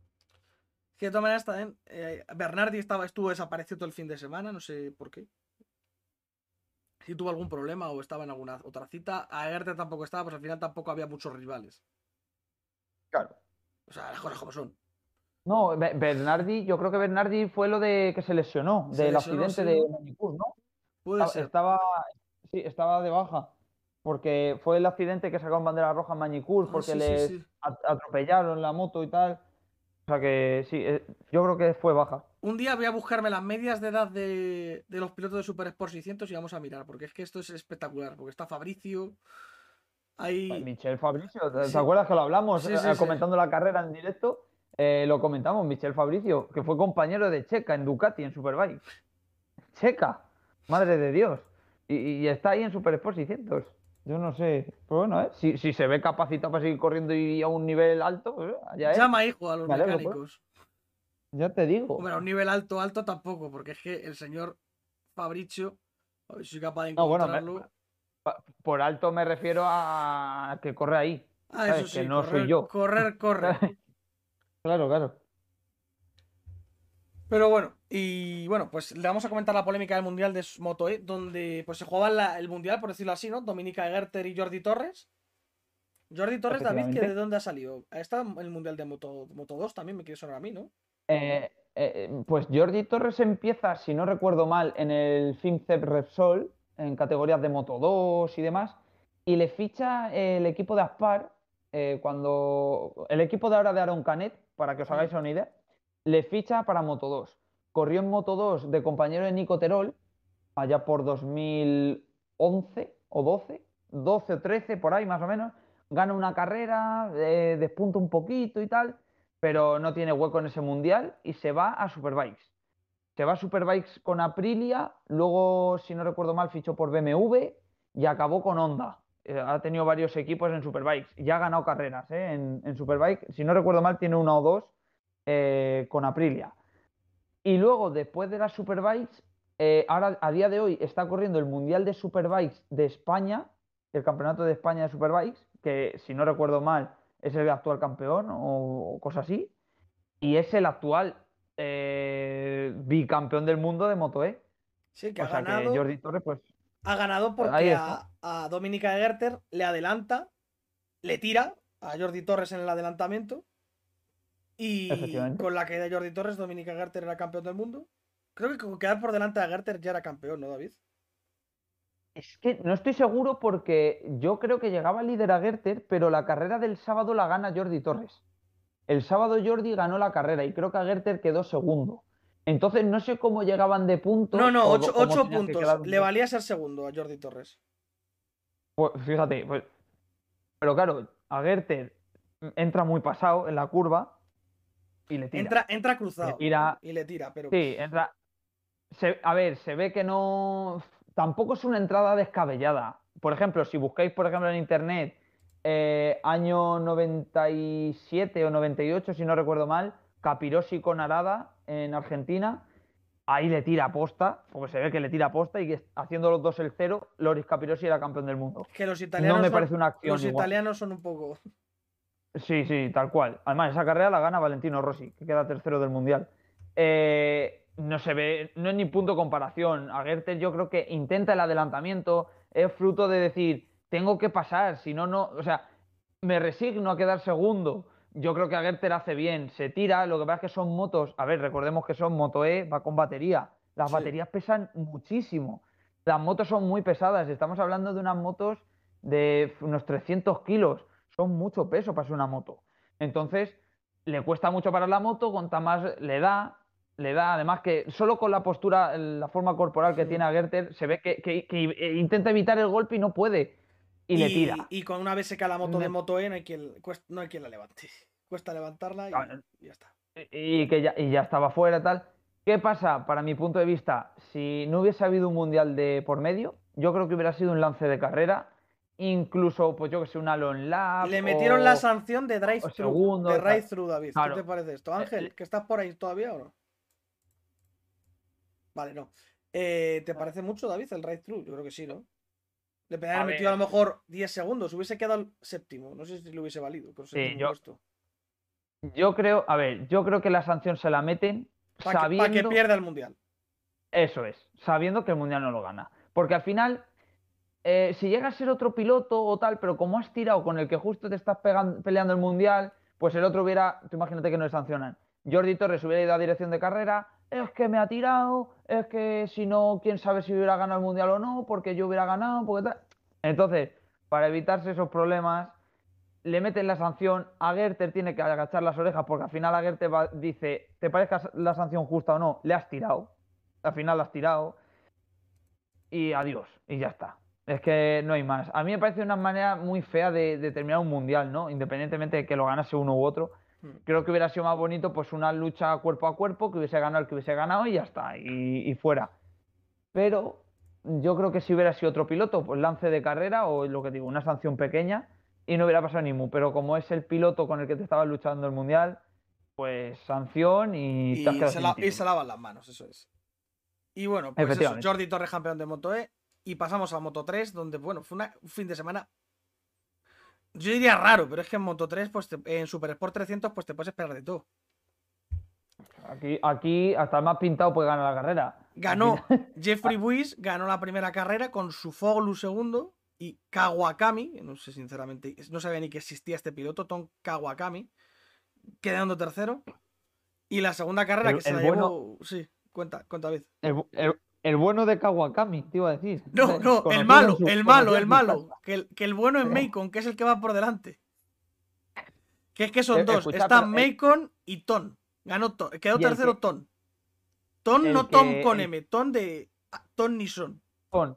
de todas maneras también eh, Bernardi estaba, estuvo desaparecido todo el fin de semana, no sé por qué. Si tuvo algún problema o estaba en alguna otra cita. A Herter tampoco estaba, pues al final tampoco había muchos rivales. Claro. O sea, las cosas como son. No, Bernardi, yo creo que Bernardi fue lo de que se lesionó, del accidente de Manicur, ¿no? Puede ser. Estaba, sí, estaba de baja. Porque fue el accidente que sacaron bandera roja en Manicur, ah, porque le atropellaron la moto y tal. O sea que sí, eh, yo creo que fue baja. Un día voy a buscarme las medias de edad de, los pilotos de Super Sport 600 y vamos a mirar, porque es que esto es espectacular, porque está Fabricio. Hay... Michel Fabricio, ¿te, acuerdas que lo hablamos eh, comentando la carrera en directo? Eh, lo comentamos, Michel Fabricio, que fue compañero de Checa en Ducati, en Superbike. Checa, madre de Dios. Y, y está ahí en Super Sport 600. Yo no sé. Pero bueno, ¿eh? si, si se ve capacitado para seguir corriendo y a un nivel alto, pues, allá es. Llama hijo a los pues. mecánicos. Ya te digo. Hombre, a un nivel alto, alto tampoco, porque es que el señor Fabricio, a ver si soy capaz de encontrarlo. por alto me refiero a que corre ahí. Ah, eso sí, que no soy yo. Correr, corre. claro, claro. Pero bueno, y bueno, pues le vamos a comentar la polémica del Mundial de Moto E, donde pues se jugaba el Mundial, por decirlo así, ¿no? Dominica Gerter y Jordi Torres. Jordi Torres, David, ¿que ¿de dónde ha salido? ¿Está en el Mundial de Moto, Moto 2 también? Me quiere sonar a mí, ¿no? Eh, eh, pues Jordi Torres empieza, si no recuerdo mal, en el FIMCEP Repsol, en categorías de Moto 2 y demás, y le ficha el equipo de Aspar, eh, cuando el equipo de ahora de Aaron Canet, para que os hagáis una idea, le ficha para Moto 2. Corrió en Moto 2 de compañero de Nico Terol, allá por 2011 o 12, 12 o 13, por ahí más o menos. Gana una carrera, eh, despunta un poquito y tal, pero no tiene hueco en ese mundial y se va a Superbikes. Se va a Superbikes con Aprilia, luego, si no recuerdo mal, fichó por BMW y acabó con Honda. Eh, ha tenido varios equipos en Superbikes y ha ganado carreras eh, en, en Superbike. Si no recuerdo mal, tiene una o dos eh, con Aprilia. Y luego, después de las Superbikes, eh, ahora a día de hoy está corriendo el Mundial de Superbikes de España, el Campeonato de España de Superbikes, que si no recuerdo mal es el actual campeón o, cosa así, y es el actual eh, bicampeón del mundo de Moto E. Sí, que ha ganado. Jordi Torres, pues. Ha ganado porque a, a Dominica Gerter le adelanta, le tira a Jordi Torres en el adelantamiento y con la caída de Jordi Torres, Dominica Garter era campeón del mundo. Creo que con quedar por delante de Garter ya era campeón, ¿no, David? Es que no estoy seguro porque yo creo que llegaba líder a Gerter, pero la carrera del sábado la gana Jordi Torres. El sábado Jordi ganó la carrera y creo que a Gerter quedó segundo. Entonces no sé cómo llegaban de puntos. No, no, ocho, puntos. Le valía ser segundo a Jordi Torres. Pues fíjate, pues, pero claro, a Gerter entra muy pasado en la curva y le tira. Entra, entra cruzado. y le tira, pero. Sí, entra. a ver, se ve que no. Tampoco es una entrada descabellada. Por ejemplo, si buscáis, por ejemplo, en internet, eh, año 97 o 98, si no recuerdo mal, Capirosi con Arada en Argentina. Ahí le tira posta, porque se ve que le tira posta y que haciendo los dos el cero, Loris Capirosi era campeón del mundo. Que los italianos. No me parece una acción. Los italianos son un poco. Sí, sí, tal cual. Además, esa carrera la gana Valentino Rossi, que queda tercero del Mundial. Eh, no se ve, no es ni punto de comparación. A Gerter yo creo que intenta el adelantamiento, es fruto de decir, tengo que pasar, si no, no, o sea, me resigno a quedar segundo. Yo creo que a Gerter hace bien, se tira, lo que pasa es que son motos, a ver, recordemos que son Moto E, va con batería. Las baterías pesan muchísimo. Las motos son muy pesadas, estamos hablando de unas motos de unos 300 kilos son mucho peso para ser una moto. Entonces, le cuesta mucho para la moto, cuanta más le da, Le da, además que solo con la postura, la forma corporal que Sí. tiene a Gerter, se ve que, que- que eh, intenta evitar el golpe y no puede. Y, le tira. Y con una vez se cae la moto de Moto E, no hay quien, no hay quien la levante. Cuesta levantarla y, y ya está. y que ya, y ya estaba fuera tal. ¿Qué pasa? Para mi punto de vista, si no hubiese habido un mundial de por medio, yo creo que hubiera sido un lance de carrera, incluso, pues yo que sé, un Alon Lab. Le metieron la sanción de drive thru. De drive thru, David. Claro. ¿Qué te parece esto? Eh, Ángel, eh. ¿que estás por ahí todavía o no? Vale, no. Eh, ¿Te parece mucho, David, el drive thru? Yo creo que sí, ¿no? Le podrían haber metido a lo mejor 10 segundos. Hubiese quedado el séptimo. No sé si le hubiese valido. Pero Sí, yo- puesto. Yo creo, a ver, yo creo que la sanción se la meten Para que, sabiendo. pa' que pierda el mundial. Eso es, sabiendo que el mundial no lo gana. Porque al final, eh, si llega a ser otro piloto o tal, pero como has tirado con el que justo te estás peleando el mundial, pues el otro hubiera, tú imagínate que no le sancionan. Jordi Torres hubiera ido a dirección de carrera, es que me ha tirado, es que si no, quién sabe si hubiera ganado el mundial o no, porque yo hubiera ganado, porque tal. Entonces, para evitarse esos problemas, le meten la sanción, a Gerter tiene que agachar las orejas, porque al final a Gerter dice, ¿te parezca la sanción justa o no? Le has tirado al final la has tirado y adiós, y ya está. Es que no hay más. A mí me parece una manera muy fea de, de terminar un mundial, ¿no? Independientemente de que lo ganase uno u otro. Mm. Creo que hubiera sido más bonito pues una lucha cuerpo a cuerpo, que hubiese ganado el que hubiese ganado y ya está, y, y fuera. Pero yo creo que si hubiera sido otro piloto, pues lance de carrera o lo que digo, una sanción pequeña y no hubiera pasado ni mu. Pero como es el piloto con el que te estabas luchando el mundial, pues sanción y, Y, te has se, la- y se lavan las manos, eso es. Y bueno, pues eso. Jordi Torres campeón de Moto E. Y pasamos a Moto 3, donde, bueno, fue una- un fin de semana. Yo diría raro, pero es que en Moto 3, pues te- en Super Sport 300, pues te puedes esperar de todo. Aquí, aquí hasta el más pintado puede ganar la carrera. Ganó Jeffrey Buis, ganó la primera carrera con su Foglu segundo y Kawakami, no sé sinceramente, no sabía ni que existía este piloto, Tom Kawakami, quedando tercero. Y la segunda carrera El- que se la bueno- llevó. Sí, cuenta, cuenta. El, bu- el- el bueno de Kawakami, te iba a decir. No, no, el malo, su- el malo, el malo. Que el, que el bueno es Macon, que es el que va por delante. Que es que son Eh, dos. escucha, Están pero el- Macon y Ton. Ganó Ton. Quedó tercero que- Ton. Ton, no Tom que- con el- M, Ton de ah, Ton Nison. Ton.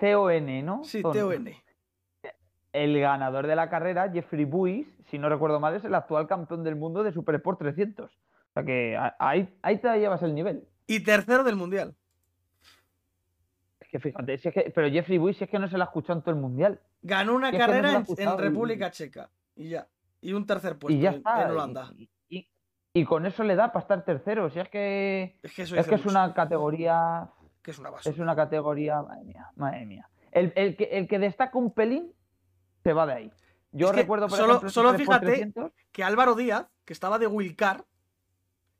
T-O-N, ¿no? Sí, Ton. El ganador de la carrera, Jeffrey Buis, si no recuerdo mal, es el actual campeón del mundo de Super Sport 300. O sea que ahí, ahí te llevas el nivel. Y tercero del mundial. Que fíjate, si es que, pero Jeffrey Buis si es que no se la ha escuchado en todo el mundial. Ganó una no carrera en, República Checa. Y ya. Y un tercer puesto y ya en, está. en Holanda. Y, y- y con eso le da para estar tercero. Si es que Es que eso es, que una categoría que es una. Es una categoría, madre mía, madre mía. El, el que, el que destaca un pelín se va de ahí. Yo Es recuerdo, por solo- ejemplo, solo fíjate 300, Que Álvaro Díaz, que estaba de Wilcar,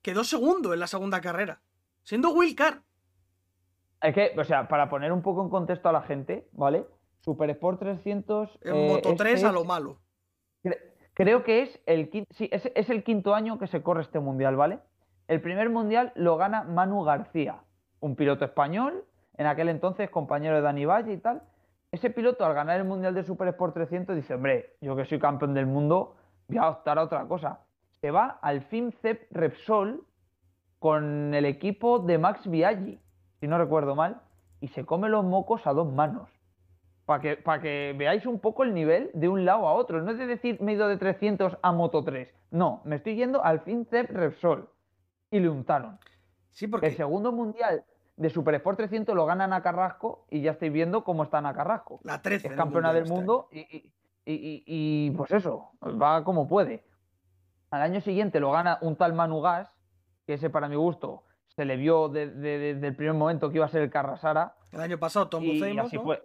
quedó segundo en la segunda carrera. Siendo Wilcar. Es que, o sea, para poner un poco en contexto a la gente, ¿vale? Super Sport 300. En eh, Moto 3 este a lo malo. cre- Creo que es el, quin- sí, es, es el quinto año que se corre este mundial, ¿vale? El primer mundial lo gana Manu García, un piloto español, en aquel entonces compañero de Dani Valle y tal. Ese piloto al ganar el mundial de Super Sport 300 dice, hombre, yo que soy campeón del mundo, voy a optar a otra cosa. Se va al FinCEP Repsol con el equipo de Max Biaggi, si no recuerdo mal, y se come los mocos a dos manos. Para que, pa' que veáis un poco el nivel de un lado a otro. No es de decir me he ido de 300 a Moto 3. No, me estoy yendo al FinCEP Repsol. Y le untaron. Sí, El porque segundo mundial de Super Sport 300 lo ganan a Carrasco y ya estáis viendo cómo está a Carrasco. la 13. Es el campeona del este mundo y, y- y- y- y, pues eso, va como puede. Al año siguiente lo gana un tal Manu Gas, que ese para mi gusto se le vio de- de- desde el primer momento que iba a ser el Carrasara. El año pasado, Tom Buceimos, ¿no? fue.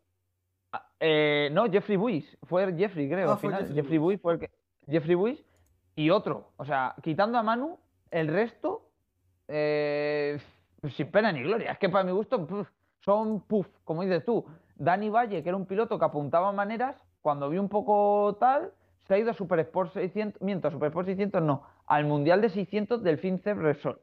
Ah, eh, no, Jeffrey Buis. Fue Jeffrey, creo, Ah, al final. Jeffrey Jeffrey. Buis fue el que. Jeffrey Buis y otro. O sea, quitando a Manu, el resto. eh, sin pena ni gloria. Es que para mi gusto puf, son puff, como dices tú. Dani Valle, que era un piloto que apuntaba maneras, cuando vio un poco tal, se ha ido a Super Sport 600. Miento, a Super Sport 600 no. Al Mundial de 600 del FinCEP Resort.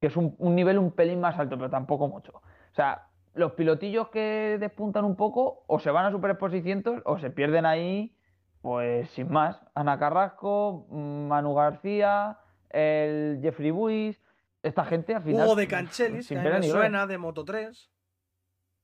Que es un, un nivel un pelín más alto, pero tampoco mucho. O sea, los pilotillos que despuntan un poco o se van a Super Sport 600 o se pierden ahí, pues sin más. Ana Carrasco, mm, Manu García, el Jeffrey Buis. esta gente al final. Hugo de Canchelis, que sin a mí pena me suena, de Moto 3.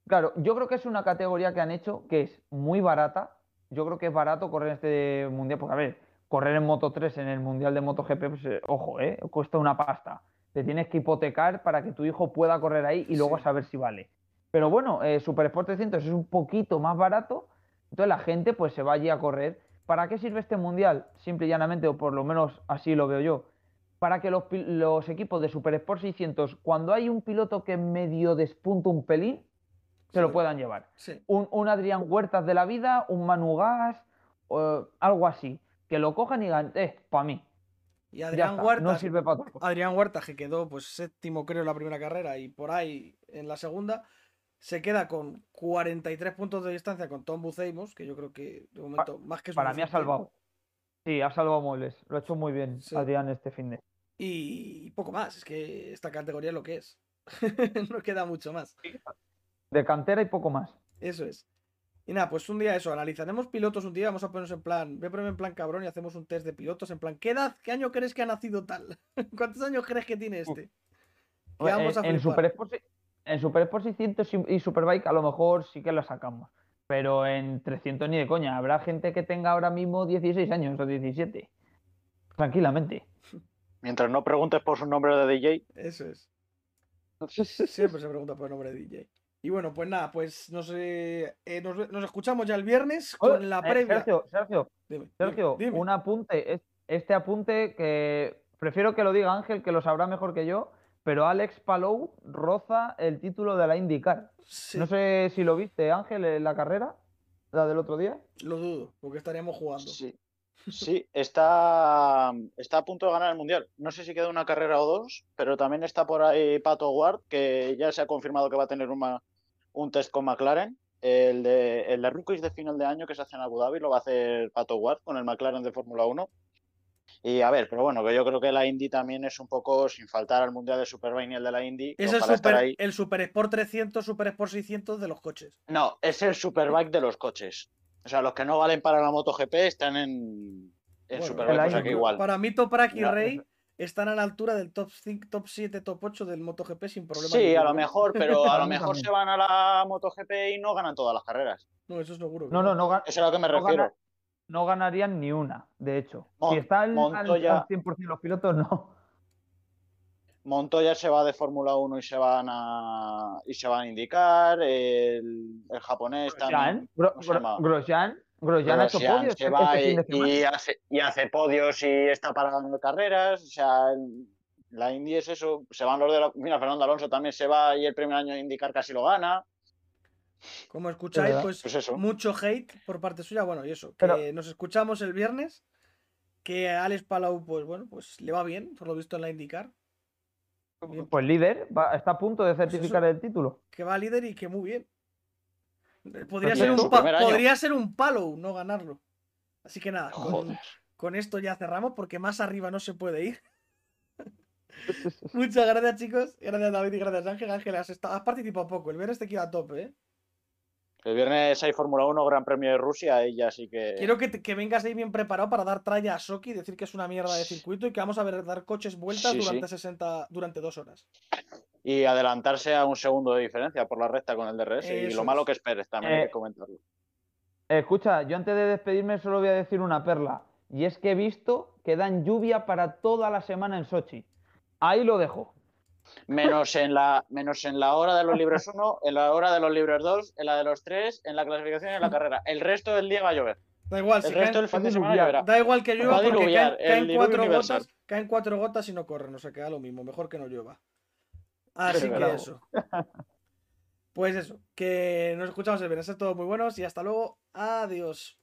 Claro, yo creo que es una categoría que han hecho que es muy barata. Yo creo que es barato correr este mundial, porque a ver, correr en Moto 3 en el mundial de MotoGP, pues eh, ojo, eh, cuesta una pasta. Te tienes que hipotecar para que tu hijo pueda correr ahí y luego Sí. saber si vale. Pero bueno, eh, Super Sport 300 es un poquito más barato, entonces la gente pues se va allí a correr. ¿Para qué sirve este mundial? Simple y llanamente, o por lo menos así lo veo yo. Para que los, equipos de Super Sport 600, cuando hay un piloto que medio despunta un pelín, se lo puedan llevar. Sí. Un, un Adrián Huertas de la vida, un Manu Gas, o algo así. Que lo cojan y digan, eh, para mí. Y Adrián está, Huerta, no sirve para otra cosa. Adrián Huerta, que quedó pues séptimo creo en la primera carrera y por ahí en la segunda, se queda con 43 puntos de distancia con Tom Buceimos, que yo creo que de momento más que Para mí ha salvado. Sí, ha salvado muebles. Lo ha hecho muy bien Sí. Adrián este fin de. Y poco más, es que esta categoría es lo que es. no queda mucho más. De cantera y poco más. Eso es. Y nada, pues un día eso, analizaremos pilotos un día, vamos a ponernos en plan, voy a ponerme en plan cabrón y hacemos un test de pilotos en plan, ¿qué edad, qué año crees que ha nacido tal? ¿Cuántos años crees que tiene este? Que En, vamos a en. Super Sport, en Super Sport 600 y y Superbike a lo mejor sí que lo sacamos. Pero en 300 ni de coña. Habrá gente que tenga ahora mismo 16 años o 17. Tranquilamente. Mientras no preguntes por su nombre de DJ, Eso es. Siempre se pregunta por el nombre de DJ. Y bueno, pues nada, pues nos, eh, eh, nos, nos escuchamos ya el viernes con la Eh, previa. Sergio, Sergio, Dime, Sergio, dime. un apunte. es- Este apunte que prefiero que lo diga Ángel, que lo sabrá mejor que yo, pero Alex Palou roza el título de la IndyCar. Sí, No sé si lo viste, Ángel, en la carrera, la del otro día. lo dudo, porque estaríamos jugando. sí. Sí, está, está a punto de ganar el Mundial. No sé si queda una carrera o dos, pero también está por ahí Pato Ward, que ya se ha confirmado que va a tener una- un test con McLaren. El de, el de rookies de final de año que se hace en Abu Dhabi lo va a hacer Pato Ward con el McLaren de Fórmula 1. Y a ver, pero bueno, que yo creo que la Indy también es un poco, sin faltar al Mundial de Superbike ni el de la Indy, Es el super, ahí. el Super Sport 300, Super Sport 600 de los coches. No, es el Superbike de los coches. O sea, los que no valen para la MotoGP están en, en Bueno, Superbike, el o sea año- que igual. Para mí, Toprak y. Rey están a la altura del top 5, top 7, top 8 del MotoGP sin problema. Sí, a lo mejor, pero a lo mejor también. se van a la MotoGP y no ganan todas las carreras. No, eso seguro. que No, no, no, ga- Eso es a lo que me No refiero. gana- no ganarían ni una, de hecho. Mon- si están al, Montoya- al 100% los pilotos, no. Montoya se va de Fórmula 1 y se van a y se van a indicar. El, el japonés también. Grosjean, Gro- ¿cómo se Gro- llama? Grosjean, Grosjean ha hecho podios se este va fin de y, hace, y hace podios y está para ganar carreras. O sea, la Indy es eso. Se van los de la. Mira, Fernando Alonso también se va y el primer año de indicar casi lo gana. Como escucháis, pues, Pues eso. mucho hate por parte suya. Bueno, y eso, que Pero- nos escuchamos el viernes. Que a Alex Palau, pues bueno, pues le va bien, por lo visto en la IndyCar. Bien, Pues líder, va- está a punto de certificar el título. que va líder y que muy bien. Podría ser, un podría ser un palo no ganarlo. Así que nada, con, esto ya cerramos porque más arriba no se puede ir. Muchas gracias, chicos. Gracias, David, y gracias, Ángel. Ángel, has, estado- has participado poco. El viernes te queda a tope, ¿eh? El viernes hay Fórmula 1, Gran Premio de Rusia, y ya sí que. Quiero que, te- que vengas ahí bien preparado para dar tralla a Soki y decir que es una mierda de circuito y que vamos a ver dar coches vueltas Sí, sí. durante 60, durante dos horas. Y adelantarse a un segundo de diferencia por la recta con el DRS. y Eso lo malo es. que esperes también hay Eh, que comentarlo. Escucha, yo antes de despedirme solo voy a decir una perla. Y es que he visto que dan lluvia para toda la semana en Sochi. Ahí lo dejo. Menos en la, menos en la hora de los libres 1, en la hora de los libres 2, en la de los 3, en la clasificación y en la carrera. El resto del día va a llover. Da igual, El si resto caen- del fin de semana lloverá. da igual que llueva porque caen, cuatro universal. gotas, caen cuatro gotas y no corren, o sea, queda lo mismo. Mejor que no llueva. Así que eso. Pues eso, que nos escuchamos el viernes. Es todo muy buenos y hasta luego. Adiós.